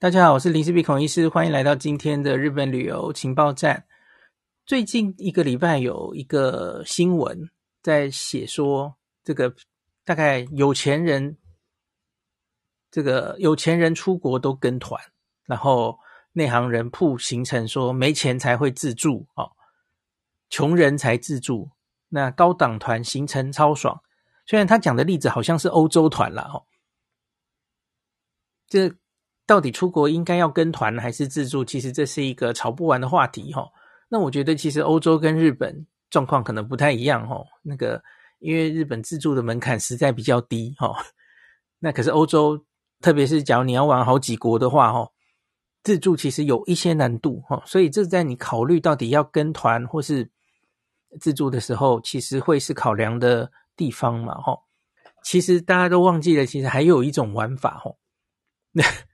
大家好，我是林氏璧孔医师，欢迎来到今天的日本旅游情报站。最近一个礼拜有一个新闻在写说，这个大概有钱人，这个有钱人出国都跟团，然后内行人铺行程说没钱才会自助哦，穷人才自助。那高档团行程超爽，虽然他讲的例子好像是欧洲团啦哦，这。到底出国应该要跟团还是自助？其实这是一个吵不完的话题哈。那我觉得其实欧洲跟日本状况可能不太一样哈。那个因为日本自助的门槛实在比较低哈。那可是欧洲，特别是假如你要玩好几国的话哈，自助其实有一些难度哈。所以这在你考虑到底要跟团或是自助的时候，其实会是考量的地方嘛哈。其实大家都忘记了，其实还有一种玩法哈。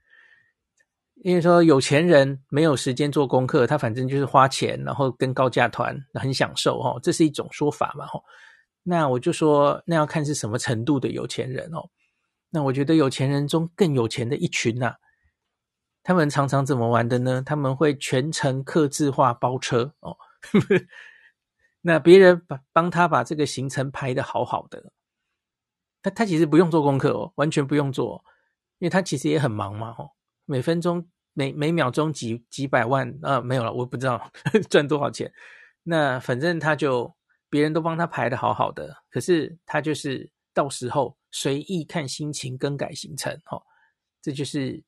因为说有钱人没有时间做功课，他反正就是花钱，然后跟高价团很享受哈，这是一种说法嘛哈。那我就说，那要看是什么程度的有钱人哦。那我觉得有钱人中更有钱的一群呐，他们常常怎么玩的呢？他们会全程客制化包车哦。那别人把帮他把这个行程排的好好的，他他其实不用做功课哦，完全不用做，因为他其实也很忙嘛哈，每分钟。每每秒钟几几百万啊，没有了，我不知道呵呵 赚多少钱。那反正他就别人都帮他排得好好的，可是他就是到时候随意看心情更改行程，哦，这就是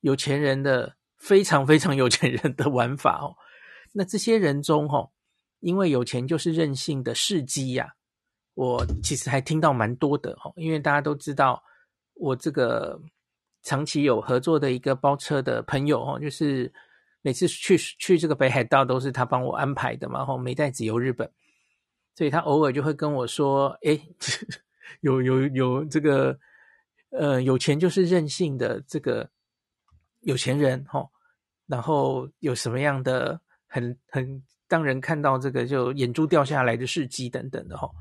有钱人的非常非常有钱人的玩法哦。那这些人中，哈、哦，因为有钱就是任性的事机呀，我其实还听到蛮多的哈、哦，因为大家都知道我这个。长期有合作的一个包车的朋友哦，就是每次去去这个北海道都是他帮我安排的嘛，吼，没带自由日本，所以他偶尔就会跟我说，诶，有有有这个，呃，有钱就是任性的这个有钱人吼，然后有什么样的很很当人看到这个就眼珠掉下来的事迹等等的吼，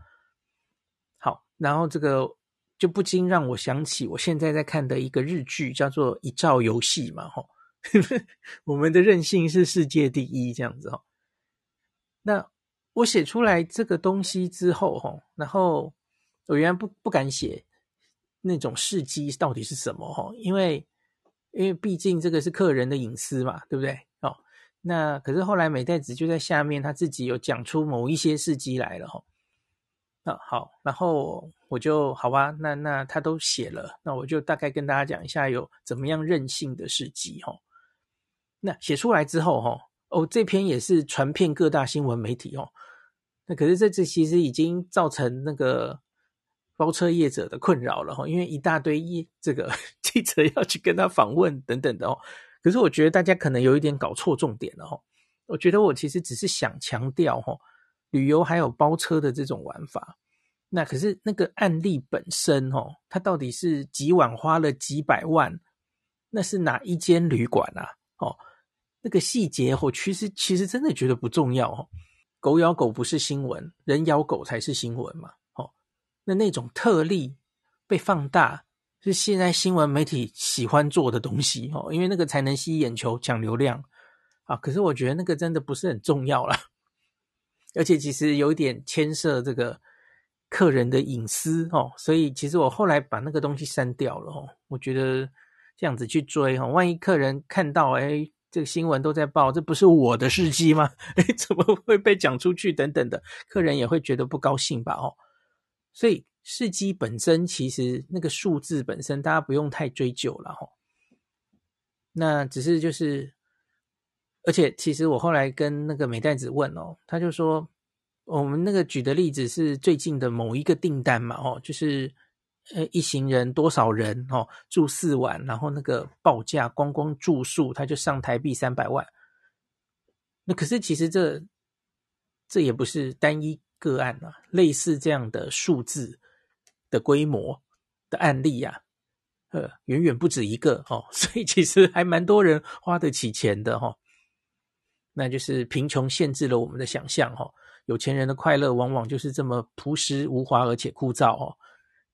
好，然后这个。就不禁让我想起我现在在看的一个日剧，叫做《一兆游戏》嘛，吼，我们的任性是世界第一，这样子吼。那我写出来这个东西之后，吼，然后我原来不不敢写那种事迹到底是什么，吼，因为因为毕竟这个是客人的隐私嘛，对不对？哦，那可是后来美代子就在下面，他自己有讲出某一些事迹来了，吼。那好，然后。我就好吧，那那他都写了，那我就大概跟大家讲一下有怎么样任性的事迹哈。那写出来之后哈，哦，这篇也是传遍各大新闻媒体哦。那可是这次其实已经造成那个包车业者的困扰了哈，因为一大堆业这个 记者要去跟他访问等等的哦。可是我觉得大家可能有一点搞错重点了哈。我觉得我其实只是想强调哈，旅游还有包车的这种玩法。那可是那个案例本身哦，它到底是几晚花了几百万？那是哪一间旅馆啊？哦，那个细节我其实其实真的觉得不重要哦。狗咬狗不是新闻，人咬狗才是新闻嘛。哦，那那种特例被放大，是现在新闻媒体喜欢做的东西哦，因为那个才能吸眼球、抢流量啊。可是我觉得那个真的不是很重要啦，而且其实有一点牵涉这个。客人的隐私哦，所以其实我后来把那个东西删掉了哦。我觉得这样子去追哦，万一客人看到哎，这个新闻都在报，这不是我的事迹吗？哎，怎么会被讲出去？等等的，客人也会觉得不高兴吧？哦，所以事迹本身其实那个数字本身，大家不用太追究了哈。那只是就是，而且其实我后来跟那个美代子问哦，他就说。我们那个举的例子是最近的某一个订单嘛，哦，就是呃一行人多少人哦，住四晚，然后那个报价光光住宿他就上台币三百万。那可是其实这这也不是单一个案啊，类似这样的数字的规模的案例呀，呃，远远不止一个哦，所以其实还蛮多人花得起钱的哈。那就是贫穷限制了我们的想象哦。有钱人的快乐往往就是这么朴实无华而且枯燥哦。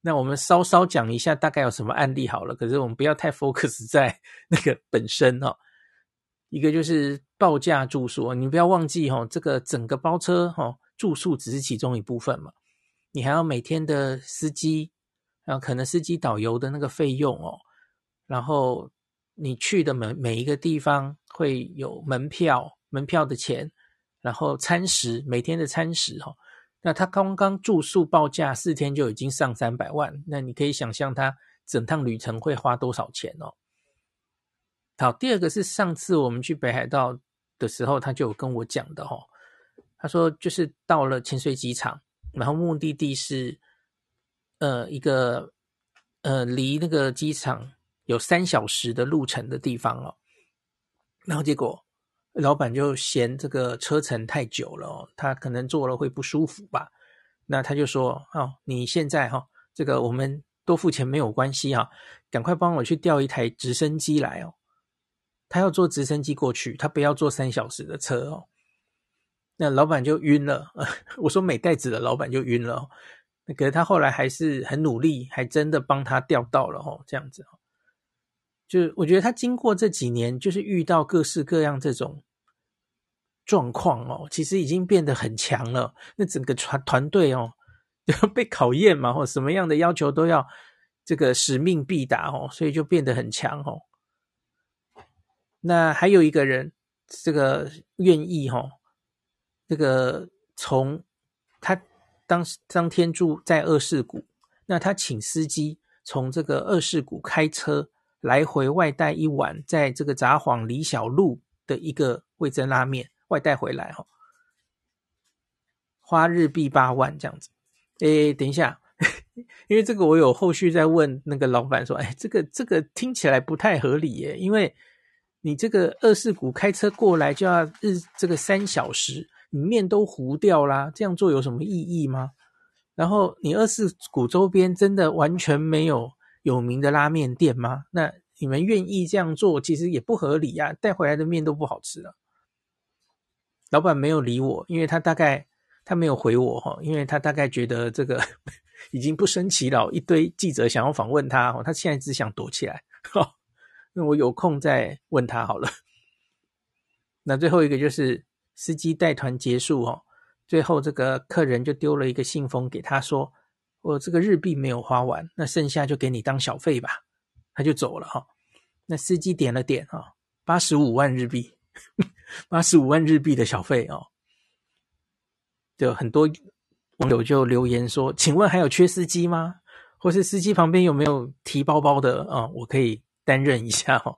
那我们稍稍讲一下大概有什么案例好了，可是我们不要太 focus 在那个本身哦。一个就是报价住宿，你不要忘记哦，这个整个包车哦，住宿只是其中一部分嘛，你还要每天的司机，然后可能司机导游的那个费用哦，然后你去的每每一个地方会有门票，门票的钱，然后餐食，每天的餐食哈。那他刚刚住宿报价四天就已经上三百万，那你可以想象他整趟旅程会花多少钱哦。好，第二个是上次我们去北海道的时候，他就有跟我讲的哦。他说就是到了潜水机场，然后目的地是呃一个呃离那个机场有三小时的路程的地方哦，然后结果。老板就嫌这个车程太久了，他可能坐了会不舒服吧？那他就说：“哦，你现在哈，这个我们多付钱没有关系哈，赶快帮我去调一台直升机来哦。”他要坐直升机过去，他不要坐三小时的车哦。那老板就晕了。我说美袋子的老板就晕了。那可是他后来还是很努力，还真的帮他调到了哦，这样子。就我觉得他经过这几年，就是遇到各式各样这种状况哦，其实已经变得很强了。那整个团团队哦，就被考验嘛，或什么样的要求都要这个使命必达哦，所以就变得很强哦。那还有一个人，这个愿意哈，这个从他当当天住在二世谷，那他请司机从这个二世谷开车。来回外带一碗，在这个札幌李小璐的一个味噌拉面外带回来哈，花日币八万这样子。诶，等一下，因为这个我有后续再问那个老板说，哎，这个这个听起来不太合理耶，因为你这个二世谷开车过来就要日这个三小时，你面都糊掉啦，这样做有什么意义吗？然后你二世谷周边真的完全没有。有名的拉面店吗？那你们愿意这样做，其实也不合理呀、啊。带回来的面都不好吃了。老板没有理我，因为他大概他没有回我哈，因为他大概觉得这个 已经不胜其扰，一堆记者想要访问他，他现在只想躲起来。那我有空再问他好了。那最后一个就是司机带团结束哦，最后这个客人就丢了一个信封给他说。我这个日币没有花完，那剩下就给你当小费吧，他就走了哈。那司机点了点啊，八十五万日币，八十五万日币的小费哦。就很多网友就留言说：“请问还有缺司机吗？或是司机旁边有没有提包包的啊？我可以担任一下哈。”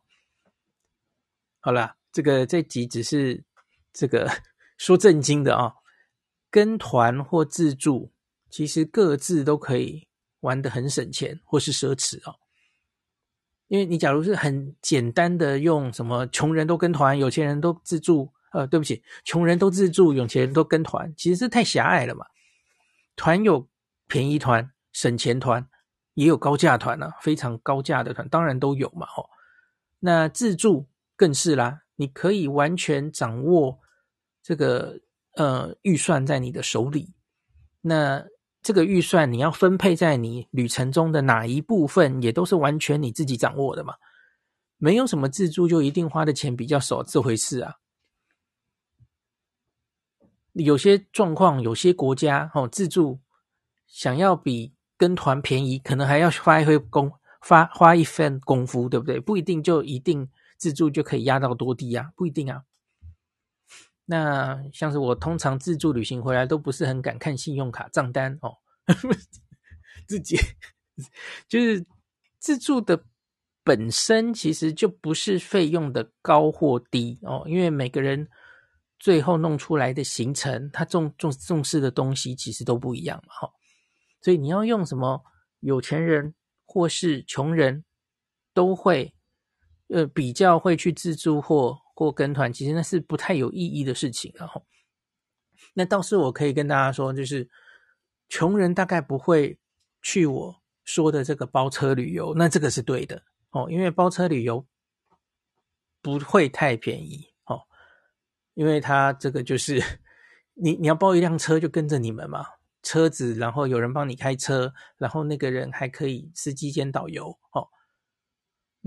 好了，这个这集只是这个 说正经的啊，跟团或自助。其实各自都可以玩得很省钱或是奢侈哦，因为你假如是很简单的用什么穷人都跟团，有钱人都自助，呃，对不起，穷人都自助，有钱人都跟团，其实是太狭隘了嘛。团有便宜团、省钱团，也有高价团啊，非常高价的团当然都有嘛，吼。那自助更是啦，你可以完全掌握这个呃预算在你的手里，那。这个预算你要分配在你旅程中的哪一部分，也都是完全你自己掌握的嘛。没有什么自助就一定花的钱比较少这回事啊。有些状况，有些国家哦，自助想要比跟团便宜，可能还要花一回功，花花一份功夫，对不对？不一定就一定自助就可以压到多低啊，不一定啊。那像是我通常自助旅行回来都不是很敢看信用卡账单哦，自己就是自助的本身其实就不是费用的高或低哦，因为每个人最后弄出来的行程，他重重重视的东西其实都不一样嘛哈，所以你要用什么有钱人或是穷人都会呃比较会去自助或。或跟团，其实那是不太有意义的事情，然后，那倒是我可以跟大家说，就是穷人大概不会去我说的这个包车旅游，那这个是对的哦，因为包车旅游不会太便宜哦，因为他这个就是你你要包一辆车就跟着你们嘛，车子，然后有人帮你开车，然后那个人还可以司机兼导游哦。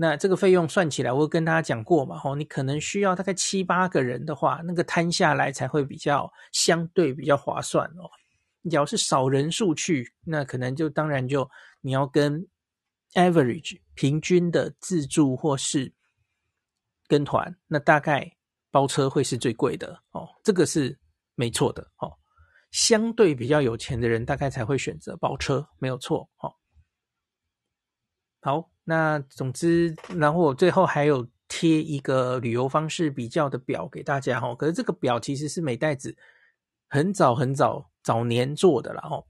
那这个费用算起来，我跟大家讲过嘛，吼，你可能需要大概七八个人的话，那个摊下来才会比较相对比较划算哦。你要是少人数去，那可能就当然就你要跟 average 平均的自助或是跟团，那大概包车会是最贵的哦，这个是没错的哦。相对比较有钱的人，大概才会选择包车，没有错哦。好。那总之，然后我最后还有贴一个旅游方式比较的表给大家哈。可是这个表其实是美袋子很早很早早年做的了哈。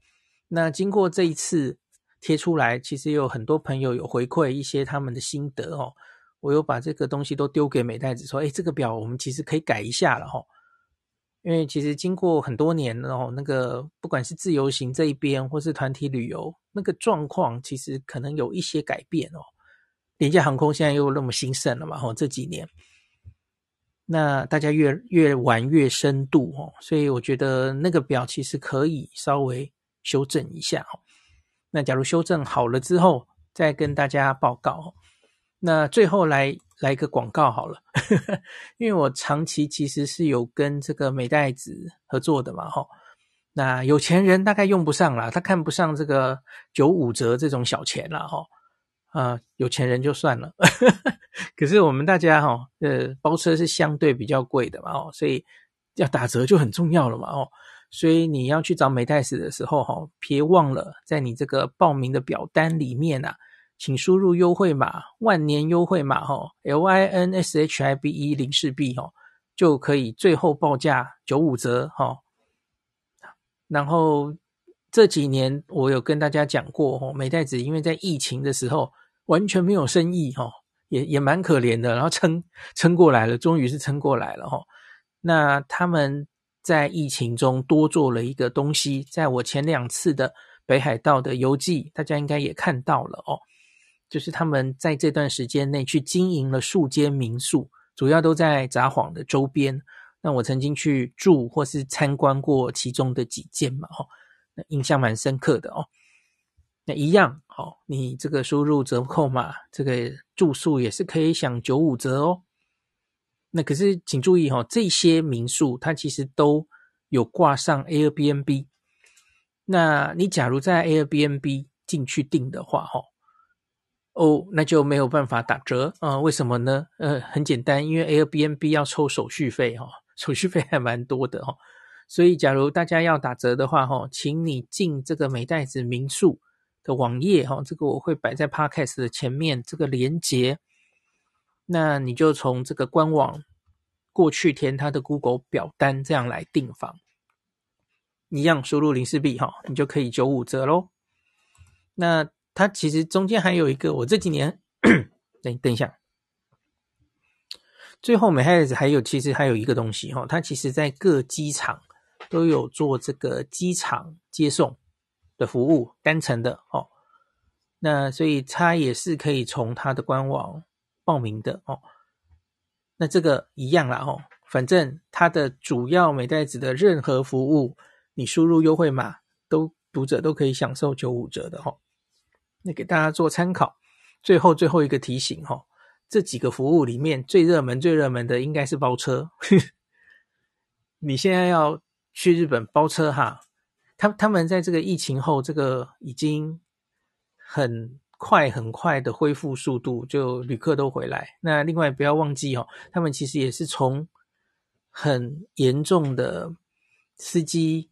那经过这一次贴出来，其实有很多朋友有回馈一些他们的心得哦。我又把这个东西都丢给美袋子说，哎，这个表我们其实可以改一下了哈。因为其实经过很多年了哦，那个不管是自由行这一边，或是团体旅游，那个状况其实可能有一些改变哦。廉价航空现在又那么兴盛了嘛，吼，这几年，那大家越越玩越深度哦，所以我觉得那个表其实可以稍微修正一下哦。那假如修正好了之后，再跟大家报告。那最后来来一个广告好了，因为我长期其实是有跟这个美代子合作的嘛，哈。那有钱人大概用不上啦，他看不上这个九五折这种小钱啦，哈。啊，有钱人就算了，可是我们大家哈，呃，包车是相对比较贵的嘛，哦，所以要打折就很重要了嘛，哦，所以你要去找美代子的时候，哈，别忘了在你这个报名的表单里面啊。请输入优惠码万年优惠码哈，L I N S H I B E 零四 B 哈，就可以最后报价九五折哈。然后这几年我有跟大家讲过哈，美代子因为在疫情的时候完全没有生意哈，也也蛮可怜的，然后撑撑过来了，终于是撑过来了哈。那他们在疫情中多做了一个东西，在我前两次的北海道的游记，大家应该也看到了哦。就是他们在这段时间内去经营了数间民宿，主要都在札幌的周边。那我曾经去住或是参观过其中的几间嘛，哈，那印象蛮深刻的哦。那一样，好，你这个输入折扣码，这个住宿也是可以享九五折哦。那可是请注意哈，这些民宿它其实都有挂上 Airbnb。那你假如在 Airbnb 进去订的话，哈。哦，那就没有办法打折啊？为什么呢？呃，很简单，因为 Airbnb 要抽手续费哈，手续费还蛮多的哈。所以，假如大家要打折的话哈，请你进这个美袋子民宿的网页哈，这个我会摆在 Podcast 的前面这个连结，那你就从这个官网过去填他的 Google 表单，这样来订房，一样输入零式 B 哈，你就可以九五折喽。那。它其实中间还有一个，我这几年等等一下，最后美代子还有其实还有一个东西哈，它其实在各机场都有做这个机场接送的服务，单程的哦。那所以它也是可以从它的官网报名的哦。那这个一样啦哦，反正它的主要美袋子的任何服务，你输入优惠码，都读者都可以享受九五折的哦。那给大家做参考。最后最后一个提醒哈，这几个服务里面最热门最热门的应该是包车。你现在要去日本包车哈，他他们在这个疫情后，这个已经很快很快的恢复速度，就旅客都回来。那另外不要忘记哦，他们其实也是从很严重的司机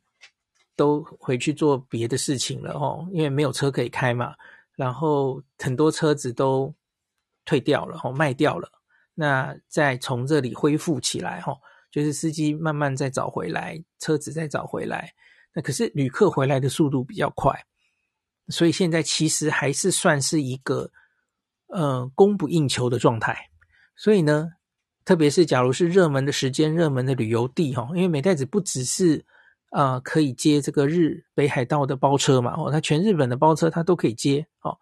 都回去做别的事情了哦，因为没有车可以开嘛。然后很多车子都退掉了，吼卖掉了，那再从这里恢复起来，吼就是司机慢慢再找回来，车子再找回来。那可是旅客回来的速度比较快，所以现在其实还是算是一个呃供不应求的状态。所以呢，特别是假如是热门的时间、热门的旅游地，哈，因为美代子不只是。啊、呃，可以接这个日北海道的包车嘛？哦，他全日本的包车他都可以接。哦，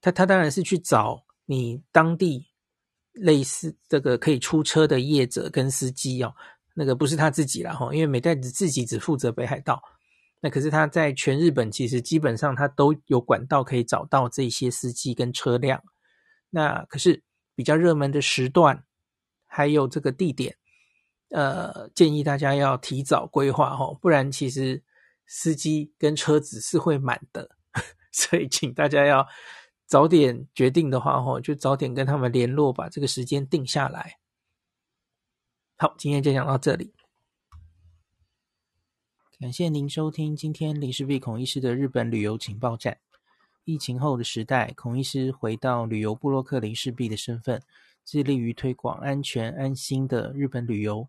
他他当然是去找你当地类似这个可以出车的业者跟司机哦。那个不是他自己啦，哈，因为美代子自己只负责北海道。那可是他在全日本其实基本上他都有管道可以找到这些司机跟车辆。那可是比较热门的时段，还有这个地点，呃，建议大家要提早规划哦，不然其实司机跟车子是会满的。所以请大家要早点决定的话哦，就早点跟他们联络，把这个时间定下来。好，今天就讲到这里。感谢您收听今天林氏璧孔医师的日本旅游情报站。疫情后的时代，孔医师回到旅游部落客林氏璧的身份，致力于推广安全安心的日本旅游，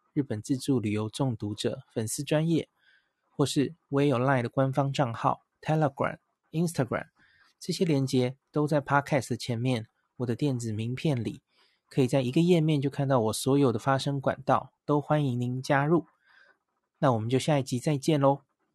日本自助旅游中毒者粉丝专业，或是我也有 LINE 的官方账号 Telegram、Instagram，这些连接都在 Podcast 前面，我的电子名片里，可以在一个页面就看到我所有的发声管道，都欢迎您加入。那我们就下一集再见喽。